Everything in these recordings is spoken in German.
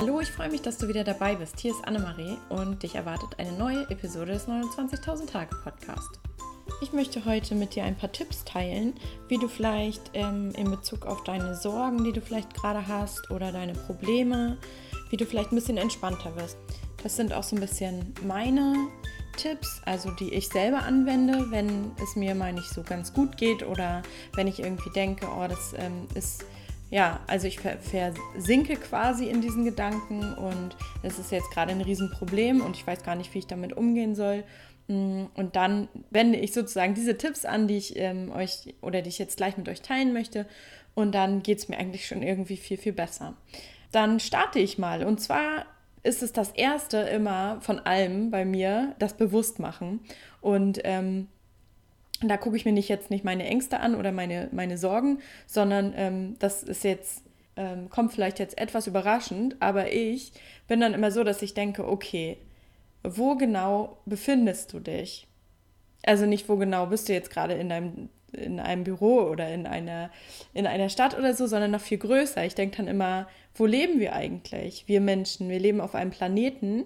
Hallo, ich freue mich, dass du wieder dabei bist. Hier ist Annemarie und dich erwartet eine neue Episode des 29.000 Tage Podcast. Ich möchte heute mit dir ein paar Tipps teilen, wie du vielleicht ähm, in Bezug auf deine Sorgen, die du vielleicht gerade hast oder deine Probleme, wie du vielleicht ein bisschen entspannter wirst. Das sind auch so ein bisschen meine Tipps, also die ich selber anwende, wenn es mir mal nicht so ganz gut geht oder wenn ich irgendwie denke, oh, das ähm, ist ja, also ich versinke quasi in diesen Gedanken und es ist jetzt gerade ein Riesenproblem und ich weiß gar nicht, wie ich damit umgehen soll. Mm, und dann wende ich sozusagen diese Tipps an, die ich ähm, euch oder die ich jetzt gleich mit euch teilen möchte. Und dann geht es mir eigentlich schon irgendwie viel, viel besser. Dann starte ich mal. Und zwar ist es das erste immer von allem bei mir, das Bewusstmachen. Und ähm, da gucke ich mir nicht jetzt nicht meine Ängste an oder meine, meine Sorgen, sondern ähm, das ist jetzt, ähm, kommt vielleicht jetzt etwas überraschend, aber ich bin dann immer so, dass ich denke, okay, wo genau befindest du dich? Also nicht, wo genau bist du jetzt gerade in deinem in einem Büro oder in einer, in einer Stadt oder so, sondern noch viel größer. Ich denke dann immer, wo leben wir eigentlich? Wir Menschen, wir leben auf einem Planeten,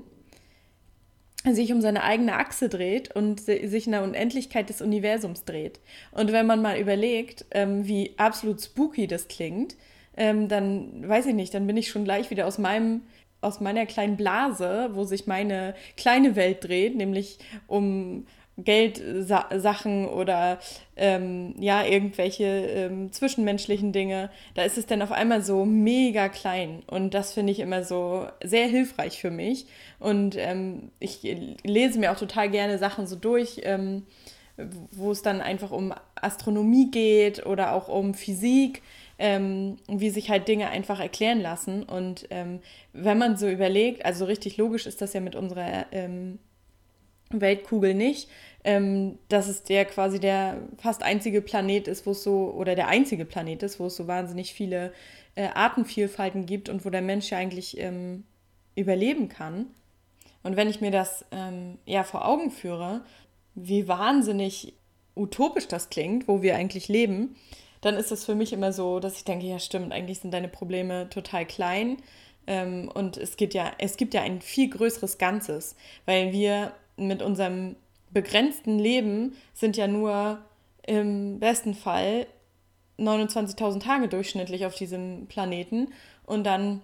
sich um seine eigene Achse dreht und sich in der Unendlichkeit des Universums dreht. Und wenn man mal überlegt, ähm, wie absolut spooky das klingt, ähm, dann weiß ich nicht, dann bin ich schon gleich wieder aus meinem aus meiner kleinen Blase, wo sich meine kleine Welt dreht, nämlich um Geldsachen oder ähm, ja, irgendwelche ähm, zwischenmenschlichen Dinge, da ist es dann auf einmal so mega klein. Und das finde ich immer so sehr hilfreich für mich. Und ähm, ich lese mir auch total gerne Sachen so durch, ähm, wo es dann einfach um Astronomie geht oder auch um Physik. Ähm, wie sich halt Dinge einfach erklären lassen. Und ähm, wenn man so überlegt, also richtig logisch ist das ja mit unserer ähm, Weltkugel nicht, ähm, dass es der quasi der fast einzige Planet ist, wo es so, oder der einzige Planet ist, wo es so wahnsinnig viele äh, Artenvielfalten gibt und wo der Mensch ja eigentlich ähm, überleben kann. Und wenn ich mir das ähm, ja vor Augen führe, wie wahnsinnig utopisch das klingt, wo wir eigentlich leben, dann ist es für mich immer so, dass ich denke, ja stimmt, eigentlich sind deine Probleme total klein. Ähm, und es gibt ja, es gibt ja ein viel größeres Ganzes, weil wir mit unserem begrenzten Leben sind ja nur im besten Fall 29.000 Tage durchschnittlich auf diesem Planeten und dann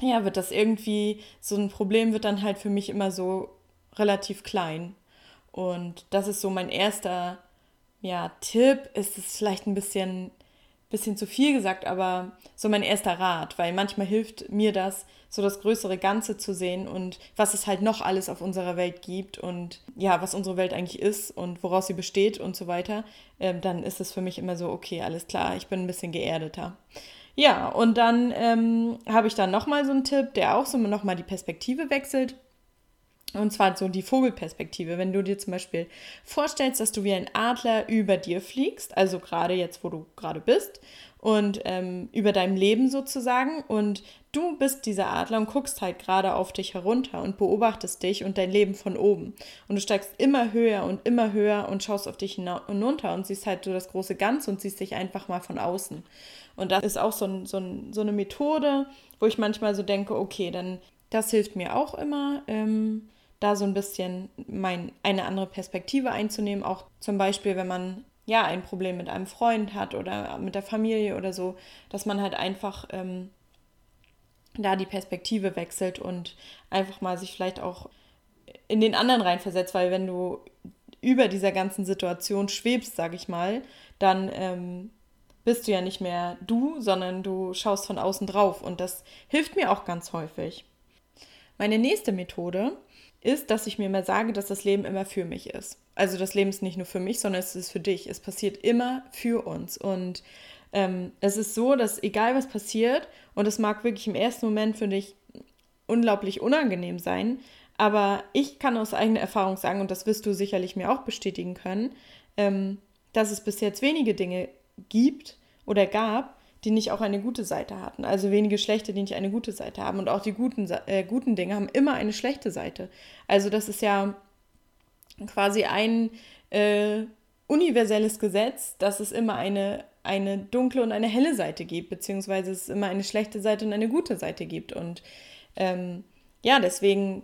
ja, wird das irgendwie, so ein Problem wird dann halt für mich immer so relativ klein. Und das ist so mein erster ja, Tipp. Ist es vielleicht ein bisschen bisschen zu viel gesagt, aber so mein erster Rat, weil manchmal hilft mir das, so das größere Ganze zu sehen und was es halt noch alles auf unserer Welt gibt und ja, was unsere Welt eigentlich ist und woraus sie besteht und so weiter, ähm, dann ist es für mich immer so, okay, alles klar, ich bin ein bisschen geerdeter. Ja, und dann ähm, habe ich dann nochmal so einen Tipp, der auch so nochmal die Perspektive wechselt. Und zwar so die Vogelperspektive. Wenn du dir zum Beispiel vorstellst, dass du wie ein Adler über dir fliegst, also gerade jetzt, wo du gerade bist, und ähm, über deinem Leben sozusagen, und du bist dieser Adler und guckst halt gerade auf dich herunter und beobachtest dich und dein Leben von oben. Und du steigst immer höher und immer höher und schaust auf dich hinunter und siehst halt so das große Ganze und siehst dich einfach mal von außen. Und das ist auch so, ein, so, ein, so eine Methode, wo ich manchmal so denke, okay, dann das hilft mir auch immer. Ähm, da so ein bisschen mein, eine andere Perspektive einzunehmen. Auch zum Beispiel, wenn man ja ein Problem mit einem Freund hat oder mit der Familie oder so, dass man halt einfach ähm, da die Perspektive wechselt und einfach mal sich vielleicht auch in den anderen reinversetzt, weil wenn du über dieser ganzen Situation schwebst, sag ich mal, dann ähm, bist du ja nicht mehr du, sondern du schaust von außen drauf und das hilft mir auch ganz häufig. Meine nächste Methode ist, dass ich mir mal sage, dass das Leben immer für mich ist. Also das Leben ist nicht nur für mich, sondern es ist für dich. Es passiert immer für uns. Und ähm, es ist so, dass egal was passiert, und es mag wirklich im ersten Moment für dich unglaublich unangenehm sein, aber ich kann aus eigener Erfahrung sagen, und das wirst du sicherlich mir auch bestätigen können, ähm, dass es bis jetzt wenige Dinge gibt oder gab, die nicht auch eine gute Seite hatten. Also wenige schlechte, die nicht eine gute Seite haben. Und auch die guten, äh, guten Dinge haben immer eine schlechte Seite. Also das ist ja quasi ein äh, universelles Gesetz, dass es immer eine, eine dunkle und eine helle Seite gibt, beziehungsweise es immer eine schlechte Seite und eine gute Seite gibt. Und ähm, ja, deswegen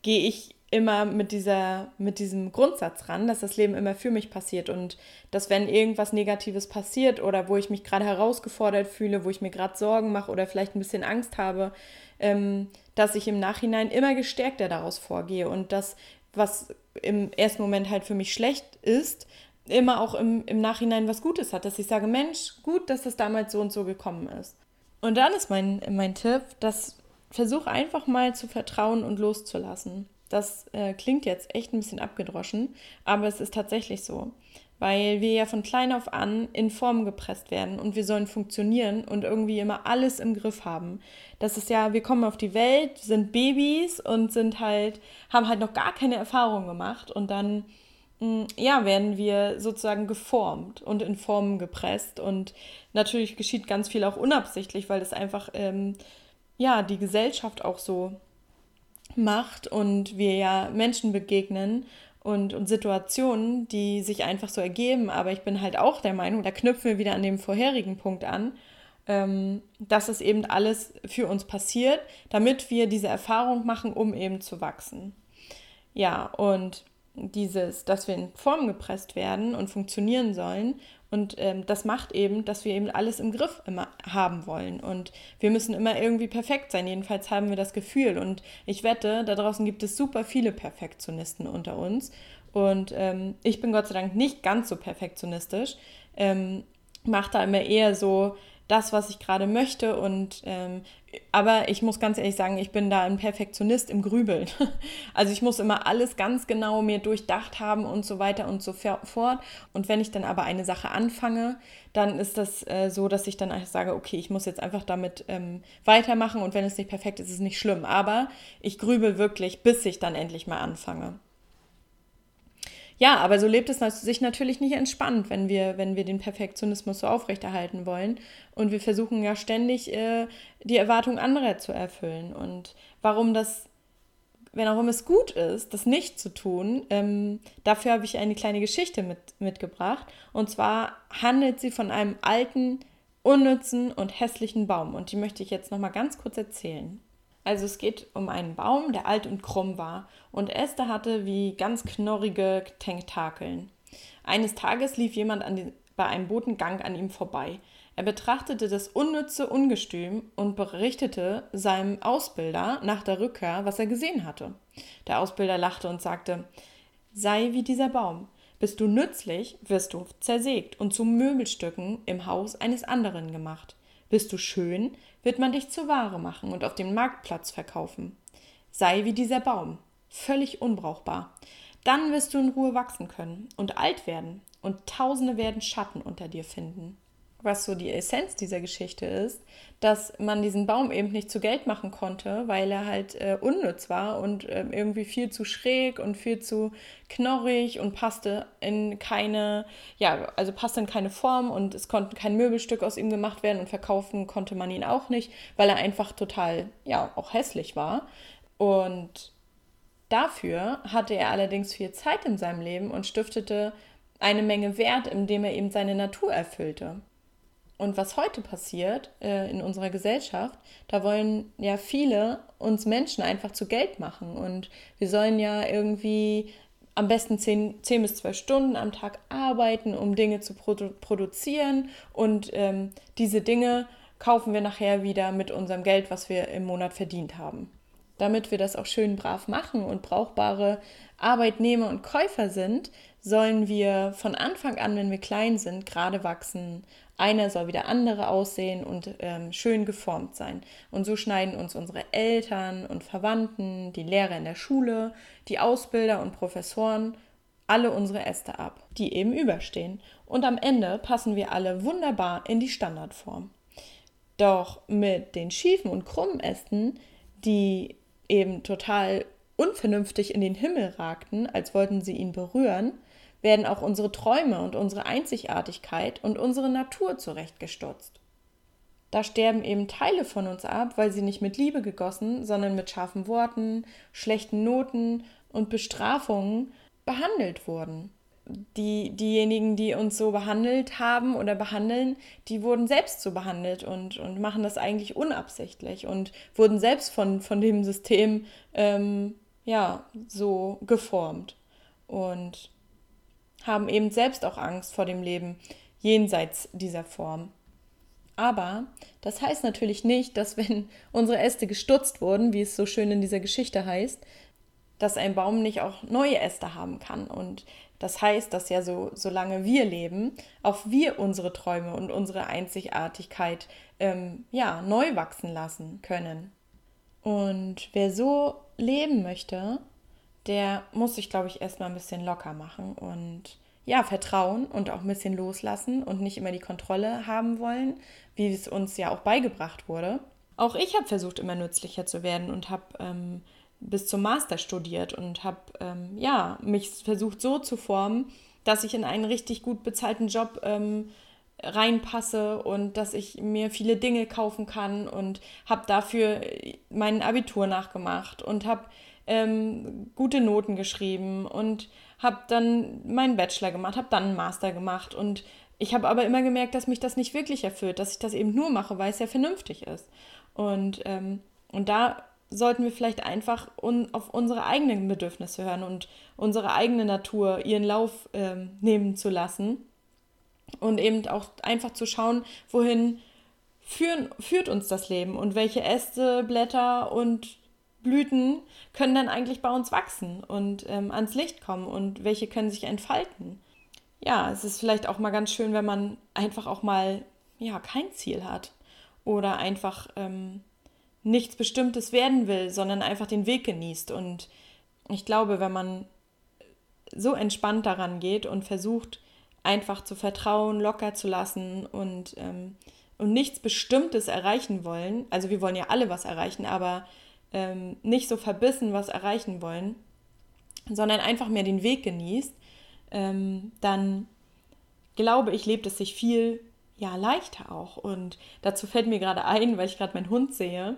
gehe ich immer mit, dieser, mit diesem Grundsatz ran, dass das Leben immer für mich passiert und dass wenn irgendwas Negatives passiert oder wo ich mich gerade herausgefordert fühle, wo ich mir gerade Sorgen mache oder vielleicht ein bisschen Angst habe, ähm, dass ich im Nachhinein immer gestärkter daraus vorgehe und das, was im ersten Moment halt für mich schlecht ist, immer auch im, im Nachhinein was Gutes hat, dass ich sage, Mensch, gut, dass das damals so und so gekommen ist. Und dann ist mein, mein Tipp, dass versuch einfach mal zu vertrauen und loszulassen. Das äh, klingt jetzt echt ein bisschen abgedroschen, aber es ist tatsächlich so. Weil wir ja von klein auf an in Form gepresst werden und wir sollen funktionieren und irgendwie immer alles im Griff haben. Das ist ja, wir kommen auf die Welt, sind Babys und sind halt, haben halt noch gar keine Erfahrung gemacht und dann, mm, ja, werden wir sozusagen geformt und in Formen gepresst und natürlich geschieht ganz viel auch unabsichtlich, weil das einfach, ähm, ja, die Gesellschaft auch so macht und wir ja Menschen begegnen und, und Situationen, die sich einfach so ergeben. Aber ich bin halt auch der Meinung, da knüpfen wir wieder an dem vorherigen Punkt an, ähm, dass es eben alles für uns passiert, damit wir diese Erfahrung machen, um eben zu wachsen. Ja, und dieses, dass wir in Form gepresst werden und funktionieren sollen und ähm, das macht eben, dass wir eben alles im Griff immer haben wollen. Und wir müssen immer irgendwie perfekt sein. Jedenfalls haben wir das Gefühl. Und ich wette, da draußen gibt es super viele Perfektionisten unter uns. Und ähm, ich bin Gott sei Dank nicht ganz so perfektionistisch. Ähm, mache da immer eher so das, was ich gerade möchte. Und ähm, aber ich muss ganz ehrlich sagen, ich bin da ein Perfektionist im Grübeln. Also ich muss immer alles ganz genau mir durchdacht haben und so weiter und so fort. Und wenn ich dann aber eine Sache anfange, dann ist das äh, so, dass ich dann sage, okay, ich muss jetzt einfach damit ähm, weitermachen und wenn es nicht perfekt ist, ist es nicht schlimm. Aber ich grübel wirklich, bis ich dann endlich mal anfange. Ja, aber so lebt es sich natürlich nicht entspannt, wenn wir, wenn wir den Perfektionismus so aufrechterhalten wollen. Und wir versuchen ja ständig, äh, die Erwartungen anderer zu erfüllen. Und warum das, wenn warum es gut ist, das nicht zu tun, ähm, dafür habe ich eine kleine Geschichte mit, mitgebracht. Und zwar handelt sie von einem alten, unnützen und hässlichen Baum. Und die möchte ich jetzt nochmal ganz kurz erzählen. Also es geht um einen Baum, der alt und krumm war und Esther hatte wie ganz knorrige Tentakeln. Eines Tages lief jemand den, bei einem Botengang an ihm vorbei. Er betrachtete das unnütze Ungestüm und berichtete seinem Ausbilder nach der Rückkehr, was er gesehen hatte. Der Ausbilder lachte und sagte: Sei wie dieser Baum. Bist du nützlich, wirst du zersägt und zu Möbelstücken im Haus eines anderen gemacht. Bist du schön, wird man dich zur Ware machen und auf dem Marktplatz verkaufen. Sei wie dieser Baum, völlig unbrauchbar. Dann wirst du in Ruhe wachsen können und alt werden, und Tausende werden Schatten unter dir finden was so die Essenz dieser Geschichte ist, dass man diesen Baum eben nicht zu Geld machen konnte, weil er halt äh, unnütz war und äh, irgendwie viel zu schräg und viel zu knorrig und passte in keine, ja, also passte in keine Form und es konnte kein Möbelstück aus ihm gemacht werden und verkaufen konnte man ihn auch nicht, weil er einfach total, ja, auch hässlich war. Und dafür hatte er allerdings viel Zeit in seinem Leben und stiftete eine Menge Wert, indem er eben seine Natur erfüllte. Und was heute passiert äh, in unserer Gesellschaft, da wollen ja viele uns Menschen einfach zu Geld machen. Und wir sollen ja irgendwie am besten 10, 10 bis 12 Stunden am Tag arbeiten, um Dinge zu produ produzieren. Und ähm, diese Dinge kaufen wir nachher wieder mit unserem Geld, was wir im Monat verdient haben. Damit wir das auch schön brav machen und brauchbare Arbeitnehmer und Käufer sind, sollen wir von Anfang an, wenn wir klein sind, gerade wachsen einer soll wie der andere aussehen und ähm, schön geformt sein. Und so schneiden uns unsere Eltern und Verwandten, die Lehrer in der Schule, die Ausbilder und Professoren alle unsere Äste ab, die eben überstehen. Und am Ende passen wir alle wunderbar in die Standardform. Doch mit den schiefen und krummen Ästen, die eben total unvernünftig in den Himmel ragten, als wollten sie ihn berühren, werden auch unsere Träume und unsere Einzigartigkeit und unsere Natur zurechtgestutzt. Da sterben eben Teile von uns ab, weil sie nicht mit Liebe gegossen, sondern mit scharfen Worten, schlechten Noten und Bestrafungen behandelt wurden. die, diejenigen, die uns so behandelt haben oder behandeln, die wurden selbst so behandelt und, und machen das eigentlich unabsichtlich und wurden selbst von, von dem System ähm, ja, so geformt und haben eben selbst auch Angst vor dem Leben jenseits dieser Form. Aber das heißt natürlich nicht, dass wenn unsere Äste gestutzt wurden, wie es so schön in dieser Geschichte heißt, dass ein Baum nicht auch neue Äste haben kann. Und das heißt, dass ja so, solange wir leben, auch wir unsere Träume und unsere Einzigartigkeit ähm, ja, neu wachsen lassen können. Und wer so leben möchte, der muss sich, glaube ich, erstmal ein bisschen locker machen und ja, vertrauen und auch ein bisschen loslassen und nicht immer die Kontrolle haben wollen, wie es uns ja auch beigebracht wurde. Auch ich habe versucht, immer nützlicher zu werden und habe ähm, bis zum Master studiert und habe ähm, ja, mich versucht so zu formen, dass ich in einen richtig gut bezahlten Job ähm, reinpasse und dass ich mir viele Dinge kaufen kann und habe dafür mein Abitur nachgemacht und habe ähm, gute Noten geschrieben und habe dann meinen Bachelor gemacht, habe dann einen Master gemacht und ich habe aber immer gemerkt, dass mich das nicht wirklich erfüllt, dass ich das eben nur mache, weil es ja vernünftig ist. Und, ähm, und da sollten wir vielleicht einfach un auf unsere eigenen Bedürfnisse hören und unsere eigene Natur ihren Lauf ähm, nehmen zu lassen und eben auch einfach zu schauen, wohin führen, führt uns das Leben und welche Äste, Blätter und Blüten können dann eigentlich bei uns wachsen und ähm, ans Licht kommen und welche können sich entfalten. Ja, es ist vielleicht auch mal ganz schön, wenn man einfach auch mal ja kein Ziel hat oder einfach ähm, nichts Bestimmtes werden will, sondern einfach den Weg genießt. Und ich glaube, wenn man so entspannt daran geht und versucht, einfach zu vertrauen, locker zu lassen und, ähm, und nichts Bestimmtes erreichen wollen, also wir wollen ja alle was erreichen, aber ähm, nicht so verbissen was erreichen wollen, sondern einfach mehr den Weg genießt, ähm, dann glaube ich, lebt es sich viel ja, leichter auch. Und dazu fällt mir gerade ein, weil ich gerade meinen Hund sehe.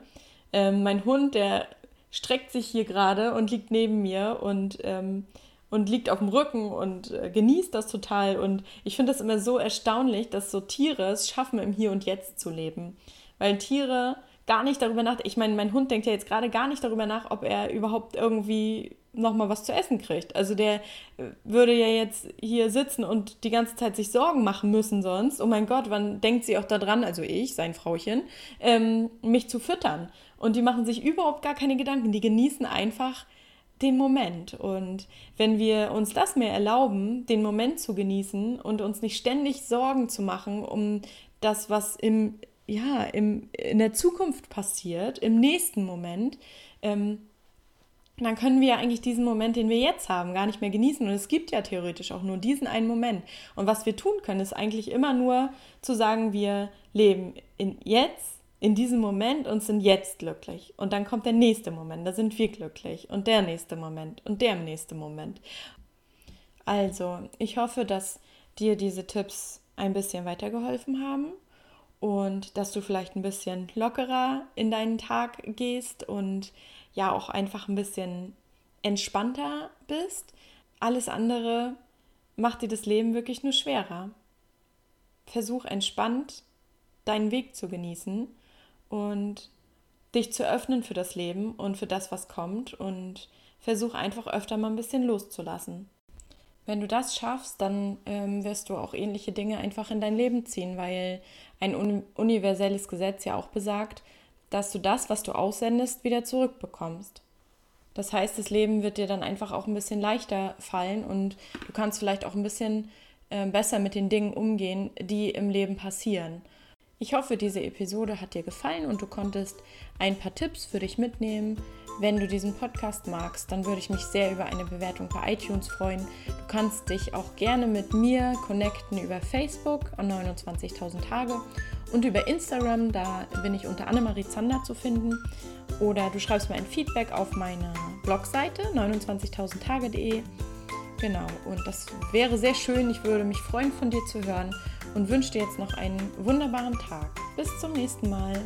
Ähm, mein Hund, der streckt sich hier gerade und liegt neben mir und, ähm, und liegt auf dem Rücken und äh, genießt das total. Und ich finde das immer so erstaunlich, dass so Tiere es schaffen, im Hier und Jetzt zu leben. Weil Tiere gar nicht darüber nach. Ich meine, mein Hund denkt ja jetzt gerade gar nicht darüber nach, ob er überhaupt irgendwie nochmal was zu essen kriegt. Also der äh, würde ja jetzt hier sitzen und die ganze Zeit sich Sorgen machen müssen sonst. Oh mein Gott, wann denkt sie auch daran, also ich, sein Frauchen, ähm, mich zu füttern. Und die machen sich überhaupt gar keine Gedanken. Die genießen einfach den Moment. Und wenn wir uns das mehr erlauben, den Moment zu genießen und uns nicht ständig Sorgen zu machen um das, was im, ja, im, in der Zukunft passiert, im nächsten Moment, ähm, dann können wir ja eigentlich diesen Moment, den wir jetzt haben, gar nicht mehr genießen. Und es gibt ja theoretisch auch nur diesen einen Moment. Und was wir tun können, ist eigentlich immer nur zu sagen, wir leben in jetzt, in diesem Moment und sind jetzt glücklich. Und dann kommt der nächste Moment, da sind wir glücklich. Und der nächste Moment und der nächste Moment. Also, ich hoffe, dass dir diese Tipps ein bisschen weitergeholfen haben und dass du vielleicht ein bisschen lockerer in deinen Tag gehst und ja auch einfach ein bisschen entspannter bist. Alles andere macht dir das Leben wirklich nur schwerer. Versuch entspannt deinen Weg zu genießen und dich zu öffnen für das Leben und für das, was kommt und versuch einfach öfter mal ein bisschen loszulassen. Wenn du das schaffst, dann ähm, wirst du auch ähnliche Dinge einfach in dein Leben ziehen, weil ein un universelles Gesetz ja auch besagt, dass du das, was du aussendest, wieder zurückbekommst. Das heißt, das Leben wird dir dann einfach auch ein bisschen leichter fallen und du kannst vielleicht auch ein bisschen äh, besser mit den Dingen umgehen, die im Leben passieren. Ich hoffe, diese Episode hat dir gefallen und du konntest ein paar Tipps für dich mitnehmen. Wenn du diesen Podcast magst, dann würde ich mich sehr über eine Bewertung bei iTunes freuen. Du kannst dich auch gerne mit mir connecten über Facebook an 29.000 Tage und über Instagram, da bin ich unter Annemarie Zander zu finden. Oder du schreibst mir ein Feedback auf meiner Blogseite 29.000tage.de. Genau, und das wäre sehr schön. Ich würde mich freuen, von dir zu hören und wünsche dir jetzt noch einen wunderbaren Tag. Bis zum nächsten Mal.